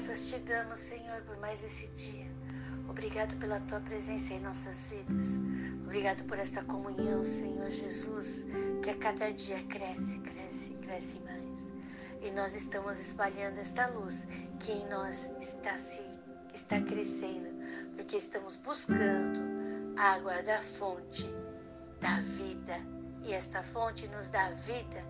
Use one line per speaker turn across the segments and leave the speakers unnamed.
Graças te damos, Senhor, por mais esse dia. Obrigado pela tua presença em nossas vidas. Obrigado por esta comunhão, Senhor Jesus, que a cada dia cresce, cresce, cresce mais. E nós estamos espalhando esta luz que em nós está se está crescendo, porque estamos buscando água da fonte da vida. E esta fonte nos dá vida,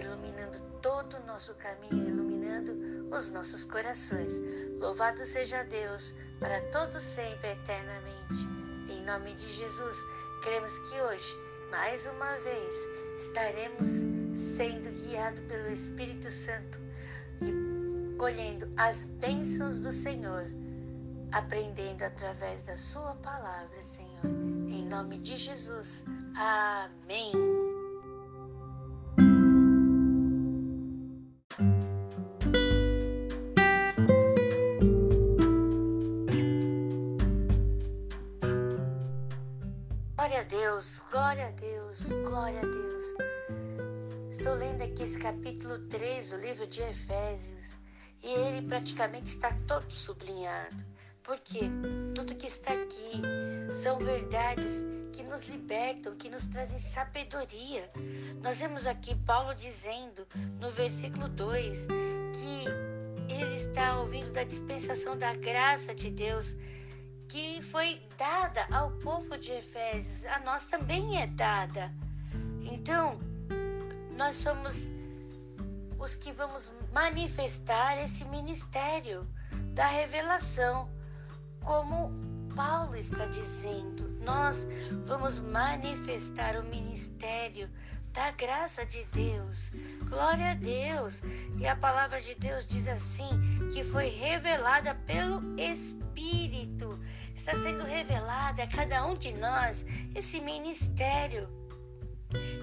iluminando todo o nosso caminho, iluminando os nossos corações. Louvado seja Deus, para todo sempre, eternamente. Em nome de Jesus, cremos que hoje, mais uma vez, estaremos sendo guiados pelo Espírito Santo e colhendo as bênçãos do Senhor, aprendendo através da Sua palavra, Senhor. Em nome de Jesus. Amém. Deus, glória a Deus, glória a Deus. Estou lendo aqui esse capítulo 3 do livro de Efésios e ele praticamente está todo sublinhado. Porque tudo que está aqui são verdades que nos libertam, que nos trazem sabedoria. Nós vemos aqui Paulo dizendo no versículo 2 que ele está ouvindo da dispensação da graça de Deus que foi dada ao povo de Efésios, a nós também é dada. Então, nós somos os que vamos manifestar esse ministério da revelação, como Paulo está dizendo. Nós vamos manifestar o ministério da graça de Deus. Glória a Deus. E a palavra de Deus diz assim: que foi revelada pelo Espírito está sendo revelada a cada um de nós esse ministério.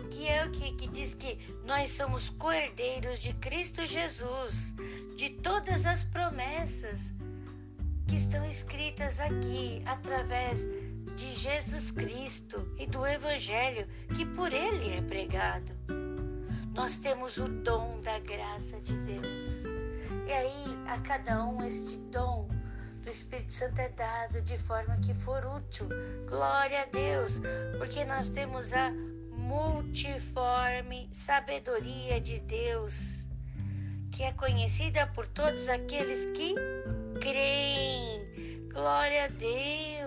Que é o que, que diz que nós somos cordeiros de Cristo Jesus, de todas as promessas que estão escritas aqui através de Jesus Cristo e do Evangelho que por Ele é pregado. Nós temos o dom da graça de Deus. E aí, a cada um este dom do Espírito Santo é dado de forma que for útil. Glória a Deus, porque nós temos a multiforme sabedoria de Deus, que é conhecida por todos aqueles que creem. Glória a Deus,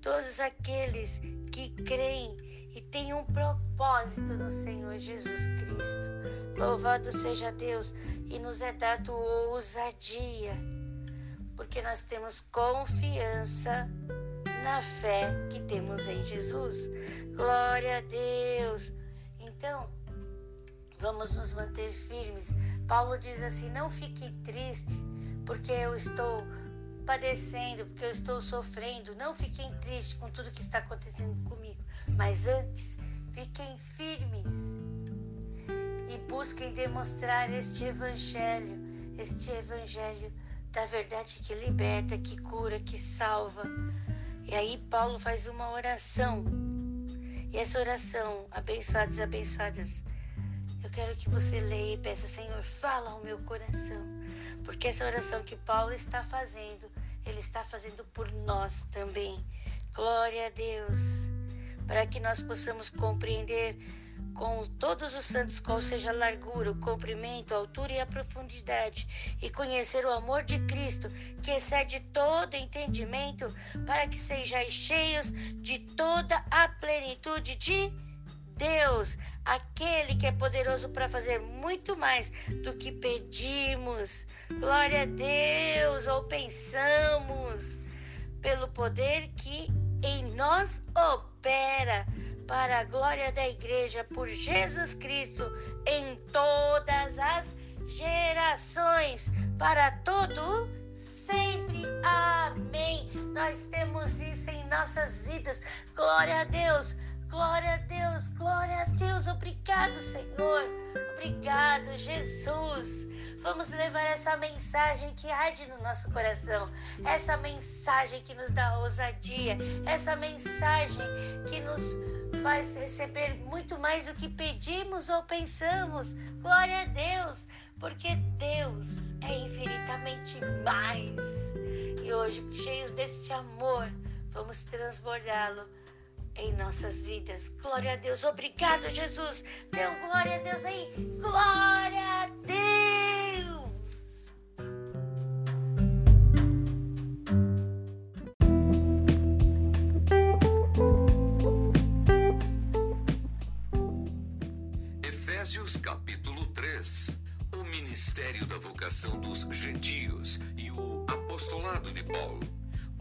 todos aqueles que creem e têm um propósito no Senhor Jesus Cristo. Louvado seja Deus e nos é dado ousadia porque nós temos confiança na fé que temos em Jesus. Glória a Deus. Então, vamos nos manter firmes. Paulo diz assim: não fiquem tristes, porque eu estou padecendo, porque eu estou sofrendo. Não fiquem tristes com tudo que está acontecendo comigo, mas antes, fiquem firmes e busquem demonstrar este evangelho, este evangelho da verdade que liberta, que cura, que salva. E aí Paulo faz uma oração. E essa oração, abençoados, abençoadas, eu quero que você leia e peça, Senhor, fala ao meu coração. Porque essa oração que Paulo está fazendo, ele está fazendo por nós também. Glória a Deus. Para que nós possamos compreender com todos os santos, qual seja a largura, o comprimento, a altura e a profundidade, e conhecer o amor de Cristo, que excede todo entendimento, para que sejais cheios de toda a plenitude de Deus, aquele que é poderoso para fazer muito mais do que pedimos. Glória a Deus, ou pensamos, pelo poder que em nós opera para a glória da igreja por Jesus Cristo em todas as gerações, para todo sempre. Amém. Nós temos isso em nossas vidas. Glória a Deus. Glória a Deus, glória a Deus, obrigado, Senhor, obrigado, Jesus. Vamos levar essa mensagem que arde no nosso coração, essa mensagem que nos dá ousadia, essa mensagem que nos faz receber muito mais do que pedimos ou pensamos. Glória a Deus, porque Deus é infinitamente mais. E hoje, cheios deste amor, vamos transbordá-lo em nossas vidas. Glória a Deus. Obrigado, Jesus. Dê um glória a Deus aí. Glória a Deus.
Efésios capítulo 3. O ministério da vocação dos gentios e o apostolado de Paulo.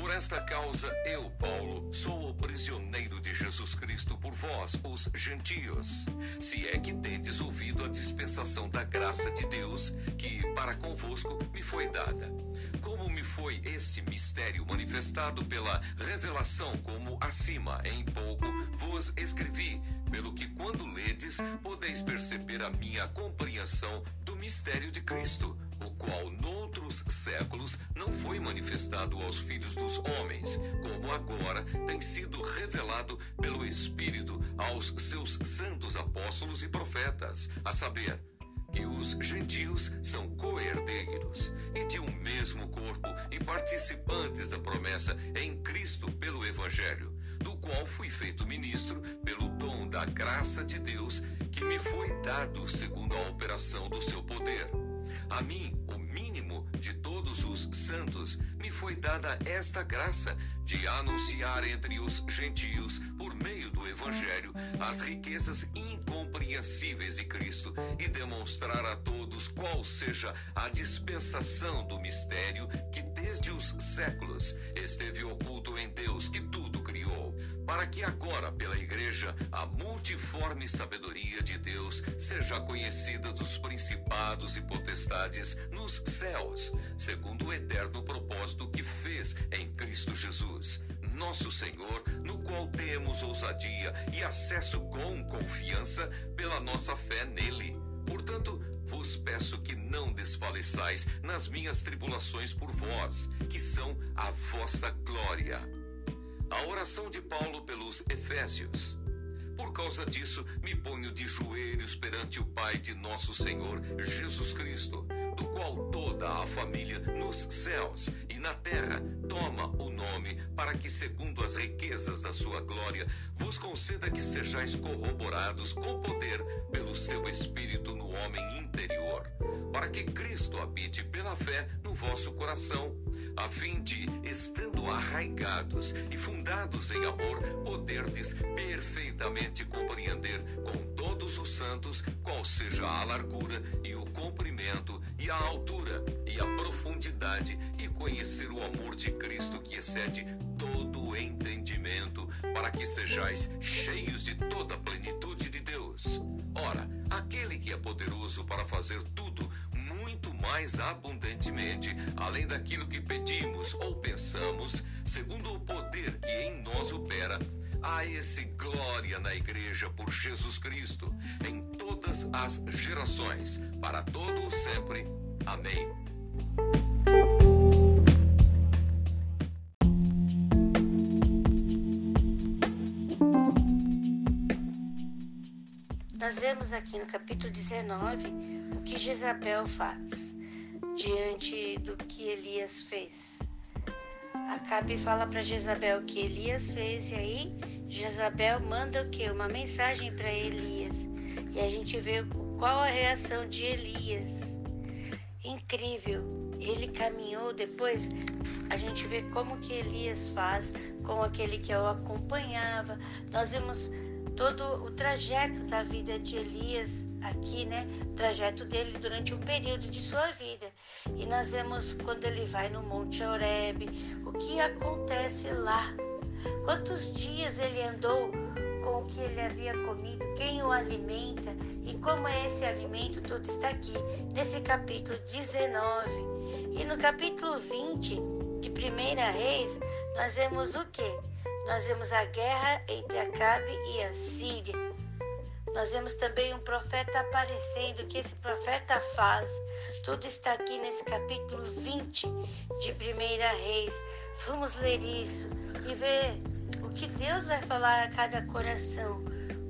Por esta causa, eu, Paulo, sou o prisioneiro de Jesus Cristo por vós, os gentios. Se é que tendes ouvido a dispensação da graça de Deus, que para convosco me foi dada. Como me foi este mistério manifestado pela revelação, como acima, em pouco, vos escrevi, pelo que quando ledes, podeis perceber a minha compreensão do mistério de Cristo o qual noutros séculos não foi manifestado aos filhos dos homens, como agora tem sido revelado pelo Espírito aos seus santos apóstolos e profetas, a saber, que os gentios são coerdeiros e de um mesmo corpo e participantes da promessa em Cristo pelo Evangelho, do qual fui feito ministro pelo dom da graça de Deus que me foi dado segundo a operação do seu poder a mim, o mínimo de todos os santos, me foi dada esta graça de anunciar entre os gentios, por meio do Evangelho, as riquezas incompreensíveis de Cristo e demonstrar a todos qual seja a dispensação do mistério que desde os séculos esteve oculto em Deus que tudo criou para que agora, pela Igreja, a multiforme sabedoria de Deus seja conhecida dos principados e potestades nos céus, segundo o eterno propósito que fez em Cristo Jesus, nosso Senhor, no qual temos ousadia e acesso com confiança pela nossa fé nele. Portanto, vos peço que não desfaleçais nas minhas tribulações por vós, que são a vossa glória a oração de Paulo pelos Efésios. Por causa disso, me ponho de joelhos perante o Pai de nosso Senhor Jesus Cristo, do qual toda a família nos céus e na terra toma o nome, para que, segundo as riquezas da sua glória, vos conceda que sejais corroborados com poder pelo seu Espírito no homem interior, para que Cristo habite pela fé no vosso coração a fim de, estando arraigados e fundados em amor, poderdes perfeitamente compreender com todos os santos qual seja a largura e o comprimento e a altura e a profundidade e conhecer o amor de Cristo que excede todo o entendimento, para que sejais cheios de toda a plenitude de Deus. Ora, aquele que é poderoso para fazer tudo muito mais abundantemente, além daquilo que pedimos ou pensamos, segundo o poder que em nós opera, a esse glória na Igreja por Jesus Cristo, em todas as gerações, para todo o sempre. Amém.
Nós vemos aqui no capítulo 19 o que Jezabel faz diante do que Elias fez. Acabe fala para Jezabel o que Elias fez e aí Jezabel manda o que? Uma mensagem para Elias. E a gente vê qual a reação de Elias. Incrível. Ele caminhou depois, a gente vê como que Elias faz com aquele que o acompanhava. Nós vemos todo o trajeto da vida de Elias aqui, né? O trajeto dele durante um período de sua vida. E nós vemos quando ele vai no Monte Oreb, o que acontece lá. Quantos dias ele andou com o que ele havia comido, quem o alimenta e como é esse alimento, tudo está aqui nesse capítulo 19. E no capítulo 20 de Primeira Reis, nós vemos o que? Nós vemos a guerra entre Acabe e a Síria. Nós vemos também um profeta aparecendo, o que esse profeta faz. Tudo está aqui nesse capítulo 20 de Primeira Reis. Vamos ler isso e ver que Deus vai falar a cada coração,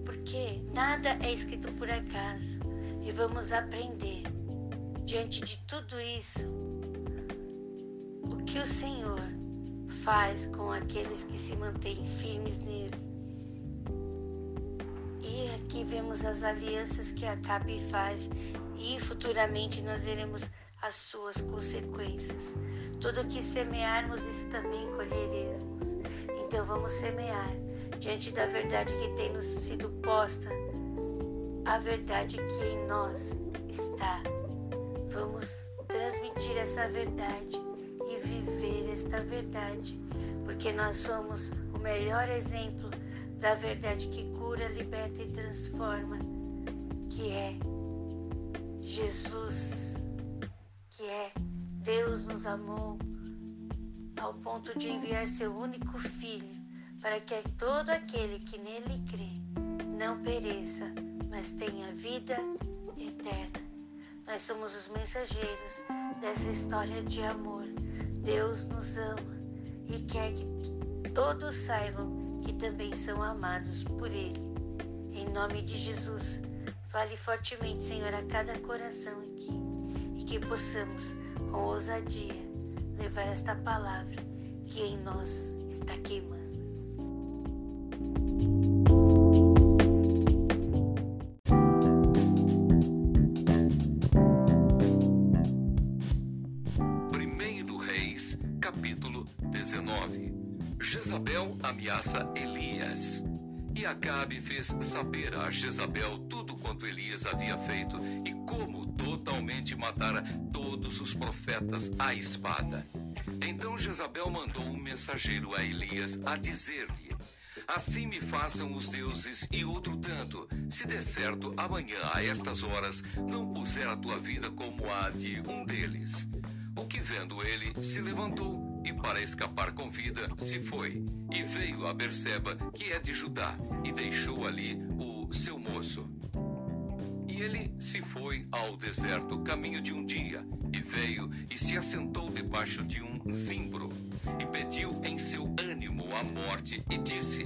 porque nada é escrito por acaso e vamos aprender diante de tudo isso o que o Senhor faz com aqueles que se mantêm firmes nele. E aqui vemos as alianças que Acabe faz e futuramente nós veremos as suas consequências. Tudo que semearmos, isso também colheremos. Então vamos semear diante da verdade que tem nos sido posta, a verdade que em nós está. Vamos transmitir essa verdade e viver esta verdade, porque nós somos o melhor exemplo da verdade que cura, liberta e transforma, que é Jesus, que é Deus nos amou ao ponto de enviar seu único filho para que todo aquele que nele crê não pereça, mas tenha vida eterna. Nós somos os mensageiros dessa história de amor. Deus nos ama e quer que todos saibam que também são amados por Ele. Em nome de Jesus, fale fortemente, Senhor, a cada coração aqui e que possamos, com ousadia, levar esta palavra que em nós está queimando.
Ameaça Elias. E Acabe fez saber a Jezabel tudo quanto Elias havia feito e como totalmente matara todos os profetas à espada. Então Jezabel mandou um mensageiro a Elias a dizer-lhe: Assim me façam os deuses e outro tanto, se der certo amanhã a estas horas não puser a tua vida como a de um deles. O que vendo ele se levantou e para escapar com vida se foi e veio a Berseba, que é de Judá, e deixou ali o seu moço. E ele se foi ao deserto caminho de um dia, e veio e se assentou debaixo de um zimbro, e pediu em seu ânimo a morte, e disse: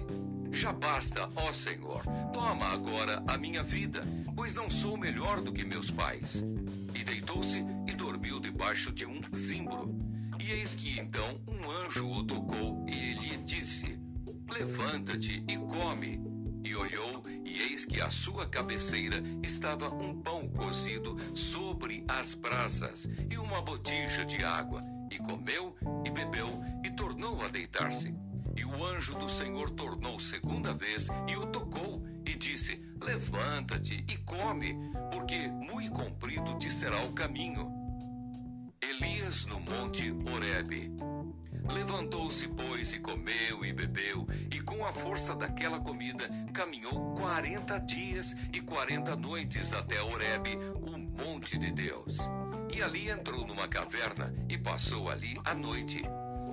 Já basta, ó Senhor, toma agora a minha vida, pois não sou melhor do que meus pais. E deitou-se e dormiu debaixo de um zimbro. E eis que então um anjo o tocou e ele disse: Levanta-te e come. E olhou, e eis que à sua cabeceira estava um pão cozido sobre as brasas e uma botija de água. E comeu e bebeu e tornou a deitar-se. E o anjo do Senhor tornou segunda vez e o tocou e disse: Levanta-te e come, porque muito comprido te será o caminho Elias no monte Horebe. Levantou-se, pois, e comeu e bebeu, e com a força daquela comida caminhou quarenta dias e quarenta noites até Horebe, o monte de Deus. E ali entrou numa caverna e passou ali a noite.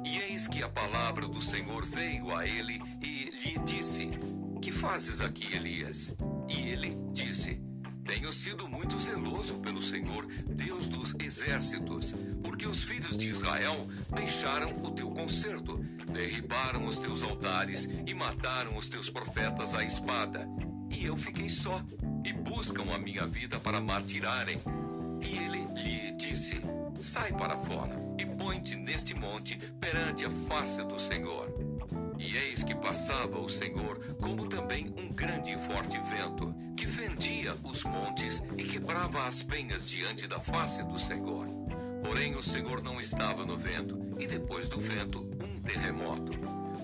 E eis que a palavra do Senhor veio a ele e lhe disse: Que fazes aqui, Elias? E ele disse: tenho sido muito zeloso pelo Senhor, Deus dos exércitos, porque os filhos de Israel deixaram o teu conserto, derribaram os teus altares e mataram os teus profetas à espada. E eu fiquei só, e buscam a minha vida para matirarem. E ele lhe disse: Sai para fora e põe-te neste monte perante a face do Senhor. E eis que passava o Senhor, como também um grande e forte vento que fendia os montes e quebrava as penhas diante da face do Senhor. Porém, o Senhor não estava no vento, e depois do vento, um terremoto.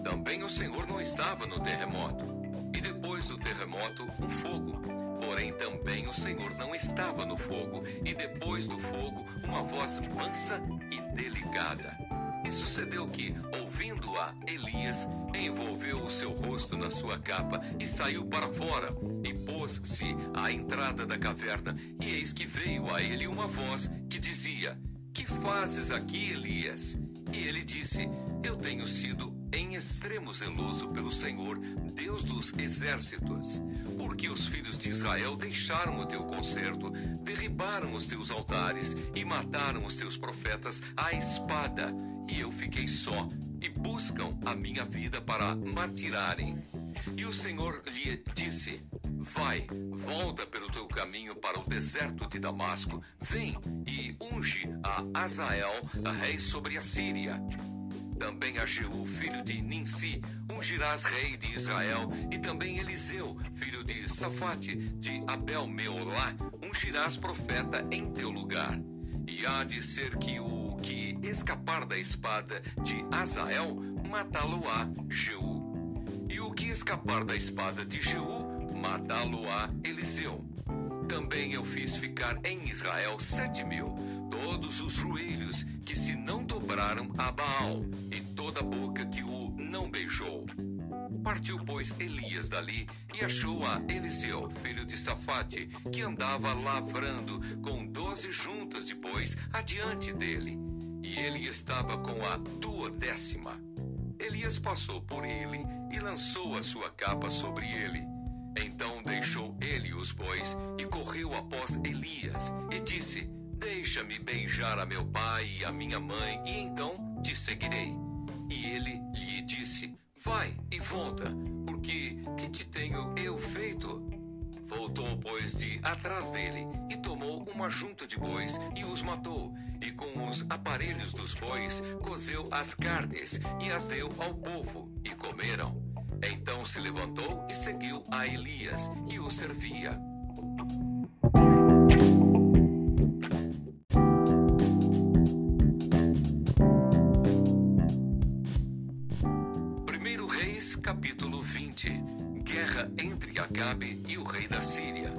Também o Senhor não estava no terremoto, e depois do terremoto, um fogo. Porém, também o Senhor não estava no fogo, e depois do fogo, uma voz mansa e delicada. E sucedeu que, ouvindo-a, Elias envolveu o seu rosto na sua capa e saiu para fora, e pôs-se à entrada da caverna, e eis que veio a ele uma voz que dizia: Que fazes aqui, Elias? E ele disse: Eu tenho sido em extremo zeloso pelo Senhor, Deus dos exércitos, porque os filhos de Israel deixaram o teu concerto, derribaram os teus altares e mataram os teus profetas à espada e eu fiquei só, e buscam a minha vida para matirarem. E o Senhor lhe disse: Vai, volta pelo teu caminho para o deserto de Damasco, vem e unge a Azael, a rei sobre a Síria. Também a Jeú, filho de Ninsi, ungirás rei de Israel, e também Eliseu, filho de Safate, de Abel Meolá, ungirás profeta em teu lugar. E há de ser que o que escapar da espada de Azael, matá-lo-á Jeú. E o que escapar da espada de Jeú, matá-lo-á Eliseu. Também eu fiz ficar em Israel sete mil, todos os joelhos que se não dobraram a Baal, e toda a boca que o não beijou. Partiu, pois, Elias dali e achou a Eliseu, filho de Safate, que andava lavrando com doze juntas depois adiante dele. E ele estava com a duodécima. Elias passou por ele e lançou a sua capa sobre ele. Então deixou ele os bois e correu após Elias e disse: Deixa-me beijar a meu pai e a minha mãe, e então te seguirei. E ele lhe disse: Vai e volta, porque que te tenho eu feito? Voltou, pois, de atrás dele e tomou uma junta de bois e os matou. E com os aparelhos dos bois cozeu as carnes e as deu ao povo, e comeram. Então se levantou e seguiu a Elias e o servia. Acabe e o rei da Síria.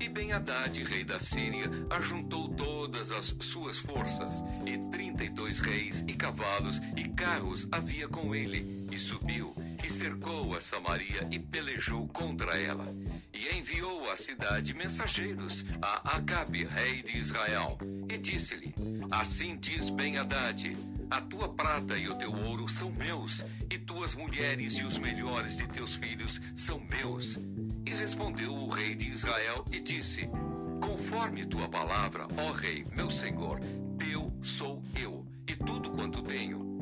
E Ben-Hadad, rei da Síria, ajuntou todas as suas forças, e trinta e dois reis e cavalos e carros havia com ele, e subiu e cercou a Samaria e pelejou contra ela. E enviou à cidade mensageiros a Acabe, rei de Israel, e disse-lhe: Assim diz Ben-Hadad: A tua prata e o teu ouro são meus, e tuas mulheres e os melhores de teus filhos são meus. E respondeu o rei de Israel e disse: Conforme tua palavra, ó rei, meu senhor, teu sou eu, e tudo quanto tenho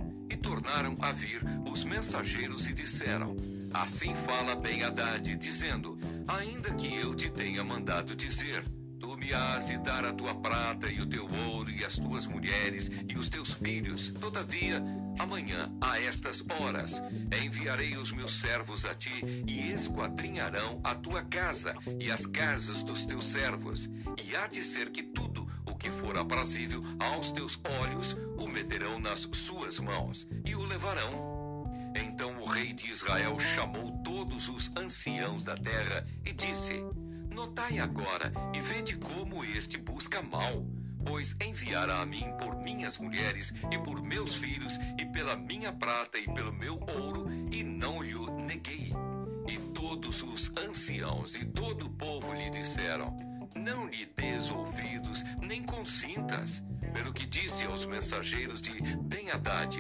tornaram a vir os mensageiros e disseram: Assim fala bem Haddad, dizendo: Ainda que eu te tenha mandado dizer, tu me has de dar a tua prata e o teu ouro e as tuas mulheres e os teus filhos. Todavia, amanhã, a estas horas, enviarei os meus servos a ti e esquadrinharão a tua casa e as casas dos teus servos. E há de ser que tudo que for aprazível aos teus olhos, o meterão nas suas mãos e o levarão. Então o rei de Israel chamou todos os anciãos da terra e disse: Notai agora e vede como este busca mal, pois enviará a mim por minhas mulheres e por meus filhos e pela minha prata e pelo meu ouro, e não lhe neguei. E todos os anciãos e todo o povo lhe disseram: não lhe des ouvidos, nem consintas. Pelo que disse aos mensageiros de Ben-Hadad: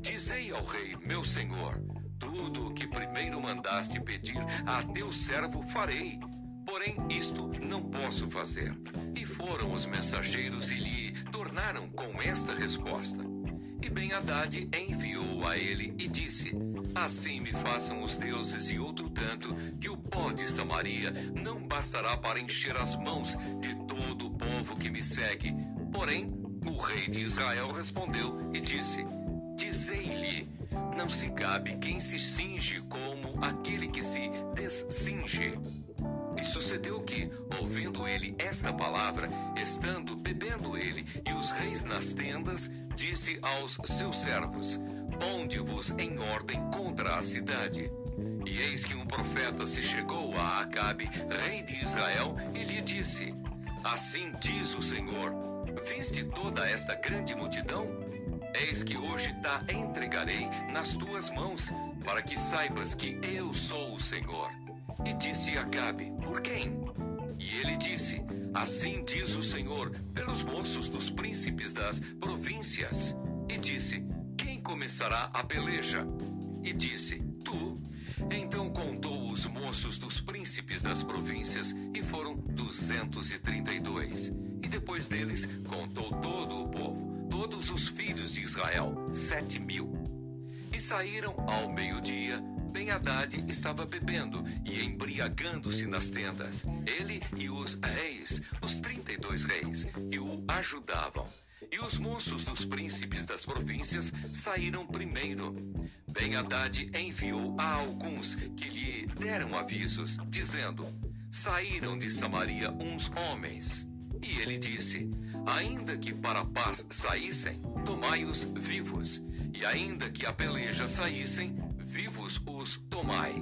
Dizei ao rei, meu senhor, tudo o que primeiro mandaste pedir a teu servo farei. Porém, isto não posso fazer. E foram os mensageiros e lhe tornaram com esta resposta. E Ben-Hadad enviou a ele e disse: Assim me façam os deuses e outro tanto, que o pó de Samaria não bastará para encher as mãos de todo o povo que me segue. Porém, o rei de Israel respondeu e disse: Dizei-lhe, não se cabe quem se cinge como aquele que se descinge. E sucedeu que, ouvindo ele esta palavra, estando bebendo ele e os reis nas tendas, disse aos seus servos: Ponde-vos em ordem contra a cidade. E eis que um profeta se chegou a Acabe, rei de Israel, e lhe disse: Assim diz o Senhor: Viste toda esta grande multidão? Eis que hoje te entregarei nas tuas mãos, para que saibas que eu sou o Senhor. E disse Acabe: Por quem? E ele disse: Assim diz o Senhor, pelos moços dos príncipes das províncias. E disse: Quem começará a peleja? E disse: Tu. Então contou os moços dos príncipes das províncias, e foram duzentos e trinta e dois. E depois deles contou todo o povo, todos os filhos de Israel, sete mil. E saíram ao meio-dia. Ben Haddad estava bebendo e embriagando-se nas tendas. Ele e os reis, os trinta e dois reis, que o ajudavam. E os moços dos príncipes das províncias saíram primeiro. Ben Haddad enviou a alguns que lhe deram avisos, dizendo: Saíram de Samaria uns homens. E ele disse: Ainda que para a paz saíssem, tomai-os vivos, e ainda que a peleja saíssem, vivos os tomai.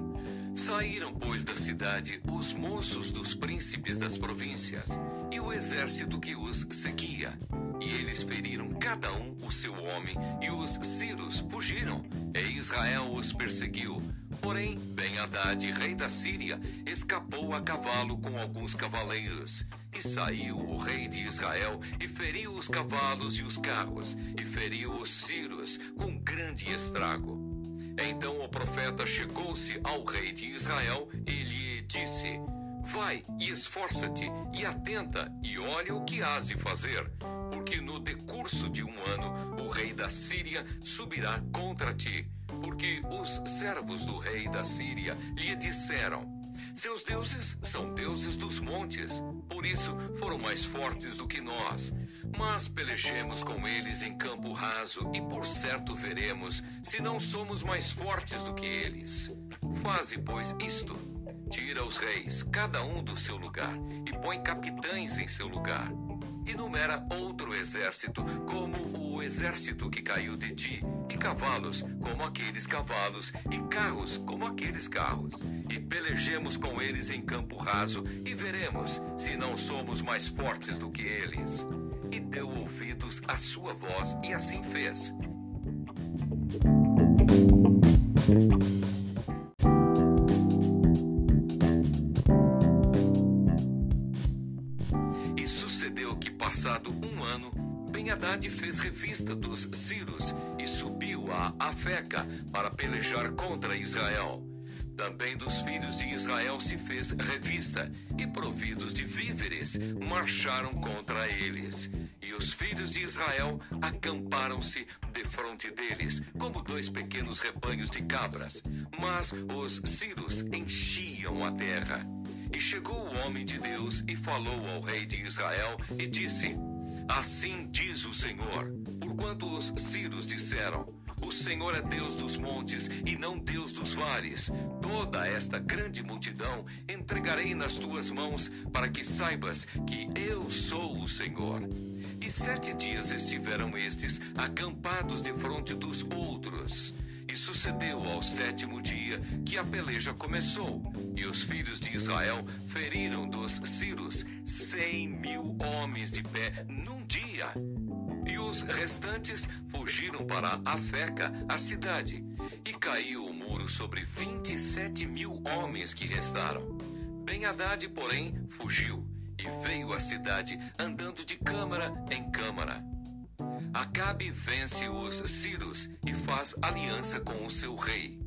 Saíram, pois, da cidade os moços dos príncipes das províncias e o exército que os seguia. E eles feriram cada um o seu homem, e os sírios fugiram, e Israel os perseguiu. Porém, Ben-Hadad, rei da Síria, escapou a cavalo com alguns cavaleiros. E saiu o rei de Israel e feriu os cavalos e os carros, e feriu os sírios com grande estrago. Então o profeta chegou-se ao rei de Israel e lhe disse: Vai e esforça-te e atenta e olha o que has de fazer, porque no decurso de um ano o rei da Síria subirá contra ti, porque os servos do rei da Síria lhe disseram: seus deuses são deuses dos montes, por isso foram mais fortes do que nós. Mas pelejemos com eles em campo raso, e por certo veremos se não somos mais fortes do que eles. Faze, pois, isto: tira os reis, cada um do seu lugar, e põe capitães em seu lugar. E numera outro exército, como o exército que caiu de ti e cavalos como aqueles cavalos, e carros como aqueles carros. E pelejemos com eles em campo raso, e veremos se não somos mais fortes do que eles. E deu ouvidos à sua voz, e assim fez. E sucedeu que, passado um ano, Ben-Hadad fez revista dos Círios e subiu a Afeca para pelejar contra Israel. Também dos filhos de Israel se fez revista, e providos de víveres, marcharam contra eles. E os filhos de Israel acamparam-se defronte deles, como dois pequenos rebanhos de cabras. Mas os Círios enchiam a terra. E chegou o homem de Deus e falou ao rei de Israel e disse: Assim diz o Senhor: Porquanto os Círios disseram: O Senhor é Deus dos montes e não Deus dos vales. Toda esta grande multidão entregarei nas tuas mãos, para que saibas que eu sou o Senhor. E sete dias estiveram estes acampados de frente dos outros. E sucedeu ao sétimo dia que a peleja começou, e os filhos de Israel feriram dos Círios cem mil homens de pé num dia. E os restantes fugiram para Afeca, a cidade, e caiu o muro sobre vinte e sete mil homens que restaram. Ben Haddad, porém, fugiu e veio à cidade andando de câmara em câmara. Acabe vence os Círios e faz aliança com o seu rei.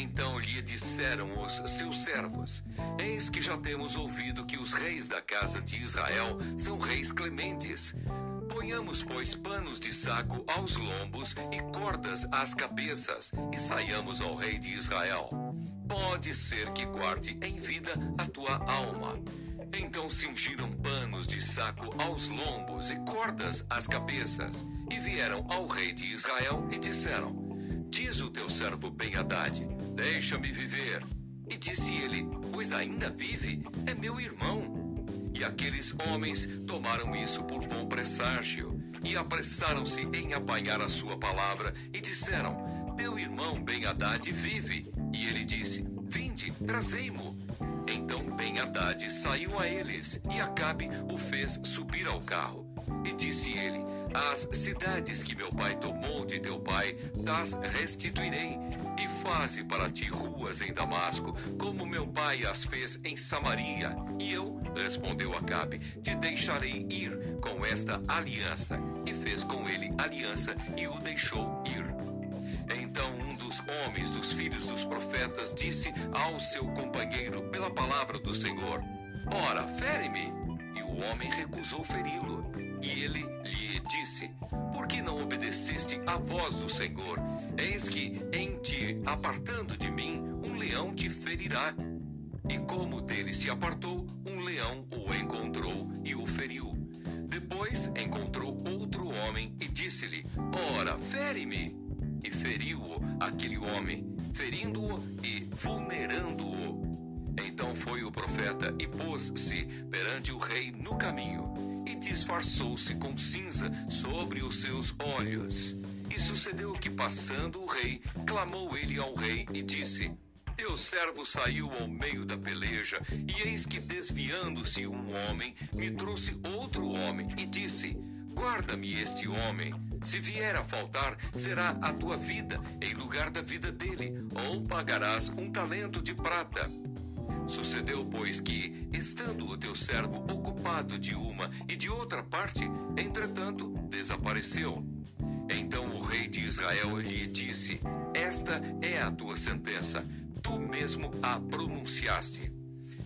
Então lhe disseram os seus servos: Eis que já temos ouvido que os reis da casa de Israel são reis clementes. Ponhamos, pois, panos de saco aos lombos e cordas às cabeças, e saiamos ao rei de Israel. Pode ser que guarde em vida a tua alma. Então cingiram panos de saco aos lombos e cordas às cabeças, e vieram ao rei de Israel e disseram: Diz o teu servo Ben-Hadad: Deixa-me viver. E disse ele: Pois ainda vive, é meu irmão. E aqueles homens tomaram isso por bom presságio, e apressaram-se em apanhar a sua palavra, e disseram: Teu irmão Ben-Hadad vive. E ele disse: Vinde, trazei-mo. Então Ben-Hadad saiu a eles, e Acabe o fez subir ao carro. E disse ele: As cidades que meu pai tomou de teu pai, das restituirei. E faze para ti ruas em Damasco, como meu pai as fez em Samaria. E eu, respondeu Acabe, te deixarei ir com esta aliança. E fez com ele aliança e o deixou ir. Então um dos homens dos filhos dos profetas disse ao seu companheiro pela palavra do Senhor: Ora, fere-me. E o homem recusou feri-lo. E ele lhe disse: Por que não obedeceste à voz do Senhor? Eis que, em te apartando de mim, um leão te ferirá. E como dele se apartou, um leão o encontrou e o feriu. Depois encontrou outro homem e disse-lhe: Ora, fere-me. E feriu-o aquele homem, ferindo-o e vulnerando-o. Então foi o profeta e pôs-se perante o rei no caminho, e disfarçou-se com cinza sobre os seus olhos. E sucedeu que, passando o rei, clamou ele ao rei e disse: Teu servo saiu ao meio da peleja, e eis que, desviando-se um homem, me trouxe outro homem e disse: Guarda-me este homem. Se vier a faltar, será a tua vida em lugar da vida dele, ou pagarás um talento de prata. Sucedeu, pois, que, estando o teu servo ocupado de uma e de outra parte, entretanto, desapareceu. Então o rei de Israel lhe disse: Esta é a tua sentença, tu mesmo a pronunciaste.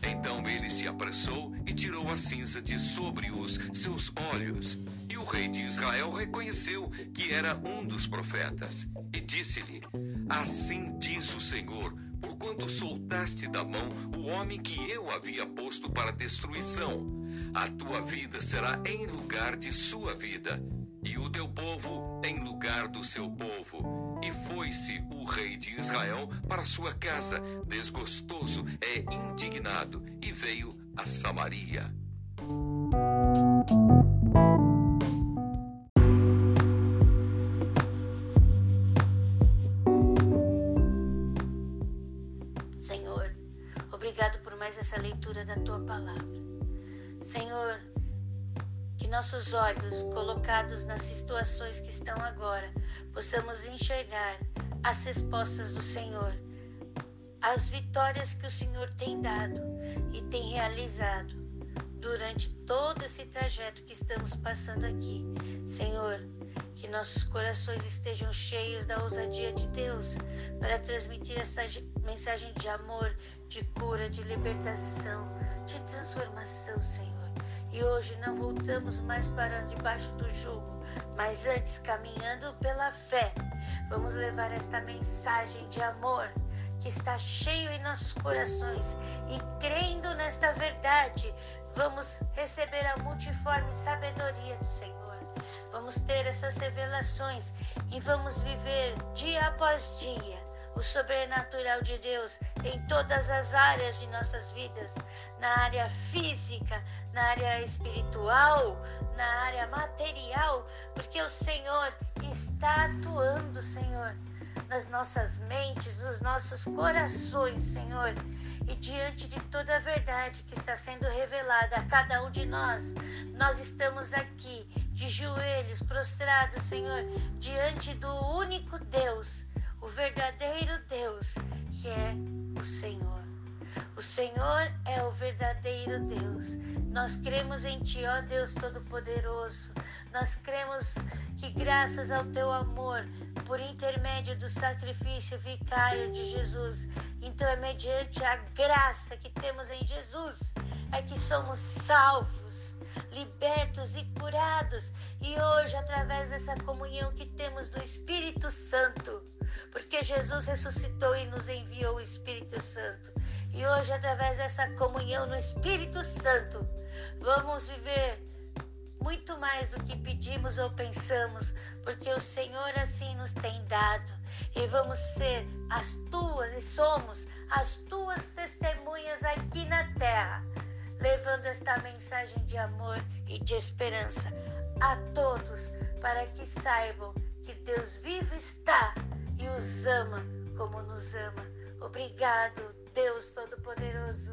Então ele se apressou e tirou a cinza de sobre os seus olhos. E o rei de Israel reconheceu que era um dos profetas. E disse-lhe: Assim diz o Senhor porquanto soltaste da mão o homem que eu havia posto para destruição. A tua vida será em lugar de sua vida, e o teu povo em lugar do seu povo. E foi-se o rei de Israel para sua casa, desgostoso e indignado, e veio a Samaria.
mais essa leitura da tua palavra. Senhor, que nossos olhos, colocados nas situações que estão agora, possamos enxergar as respostas do Senhor, as vitórias que o Senhor tem dado e tem realizado durante todo esse trajeto que estamos passando aqui. Senhor, que nossos corações estejam cheios da ousadia de Deus para transmitir esta mensagem de amor, de cura, de libertação, de transformação, Senhor. E hoje não voltamos mais para debaixo do jugo, mas antes, caminhando pela fé, vamos levar esta mensagem de amor que está cheio em nossos corações e crendo nesta verdade, vamos receber a multiforme sabedoria do Senhor. Vamos ter essas revelações e vamos viver dia após dia o sobrenatural de Deus em todas as áreas de nossas vidas, na área física, na área espiritual, na área material, porque o Senhor está atuando, Senhor, nas nossas mentes, nos nossos corações, Senhor. E diante de toda a verdade que está sendo revelada a cada um de nós, nós estamos aqui de joelhos prostrados, Senhor, diante do único Deus o verdadeiro Deus, que é o Senhor. O Senhor é o verdadeiro Deus. Nós cremos em Ti, ó Deus Todo-Poderoso. Nós cremos que, graças ao Teu amor, por intermédio do sacrifício vicário de Jesus, então é mediante a graça que temos em Jesus, é que somos salvos libertos e curados. E hoje, através dessa comunhão que temos do Espírito Santo, porque Jesus ressuscitou e nos enviou o Espírito Santo. E hoje, através dessa comunhão no Espírito Santo, vamos viver muito mais do que pedimos ou pensamos, porque o Senhor assim nos tem dado. E vamos ser as tuas e somos as tuas testemunhas aqui na terra levando esta mensagem de amor e de esperança a todos, para que saibam que Deus vivo está e os ama como nos ama. Obrigado, Deus Todo-Poderoso.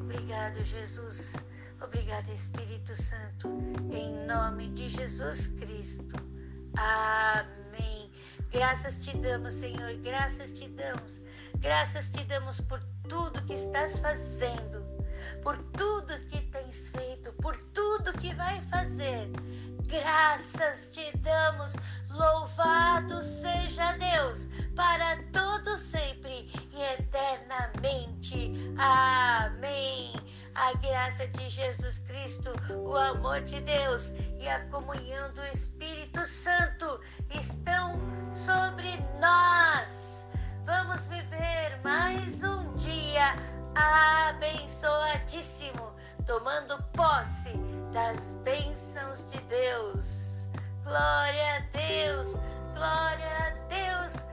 Obrigado, Jesus. Obrigado, Espírito Santo. Em nome de Jesus Cristo. Amém. Graças te damos, Senhor. Graças te damos. Graças te damos por tudo que estás fazendo por tudo que tens feito, por tudo que vai fazer. Graças te damos, louvado seja Deus, para todo sempre e eternamente. Amém. a graça de Jesus Cristo, o amor de Deus e a comunhão do Espírito Santo estão sobre nós. Vamos viver mais um dia abençoadíssimo, tomando posse das bênçãos de Deus. Glória a Deus, glória a Deus,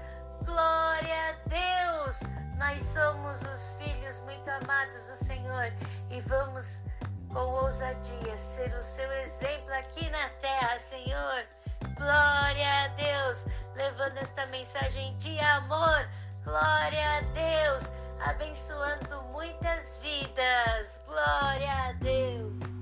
glória a Deus. Nós somos os filhos muito amados do Senhor e vamos com ousadia ser o seu exemplo aqui na terra, Senhor. Glória a Deus, levando esta mensagem de amor. Glória a Deus, abençoando muitas vidas. Glória a Deus.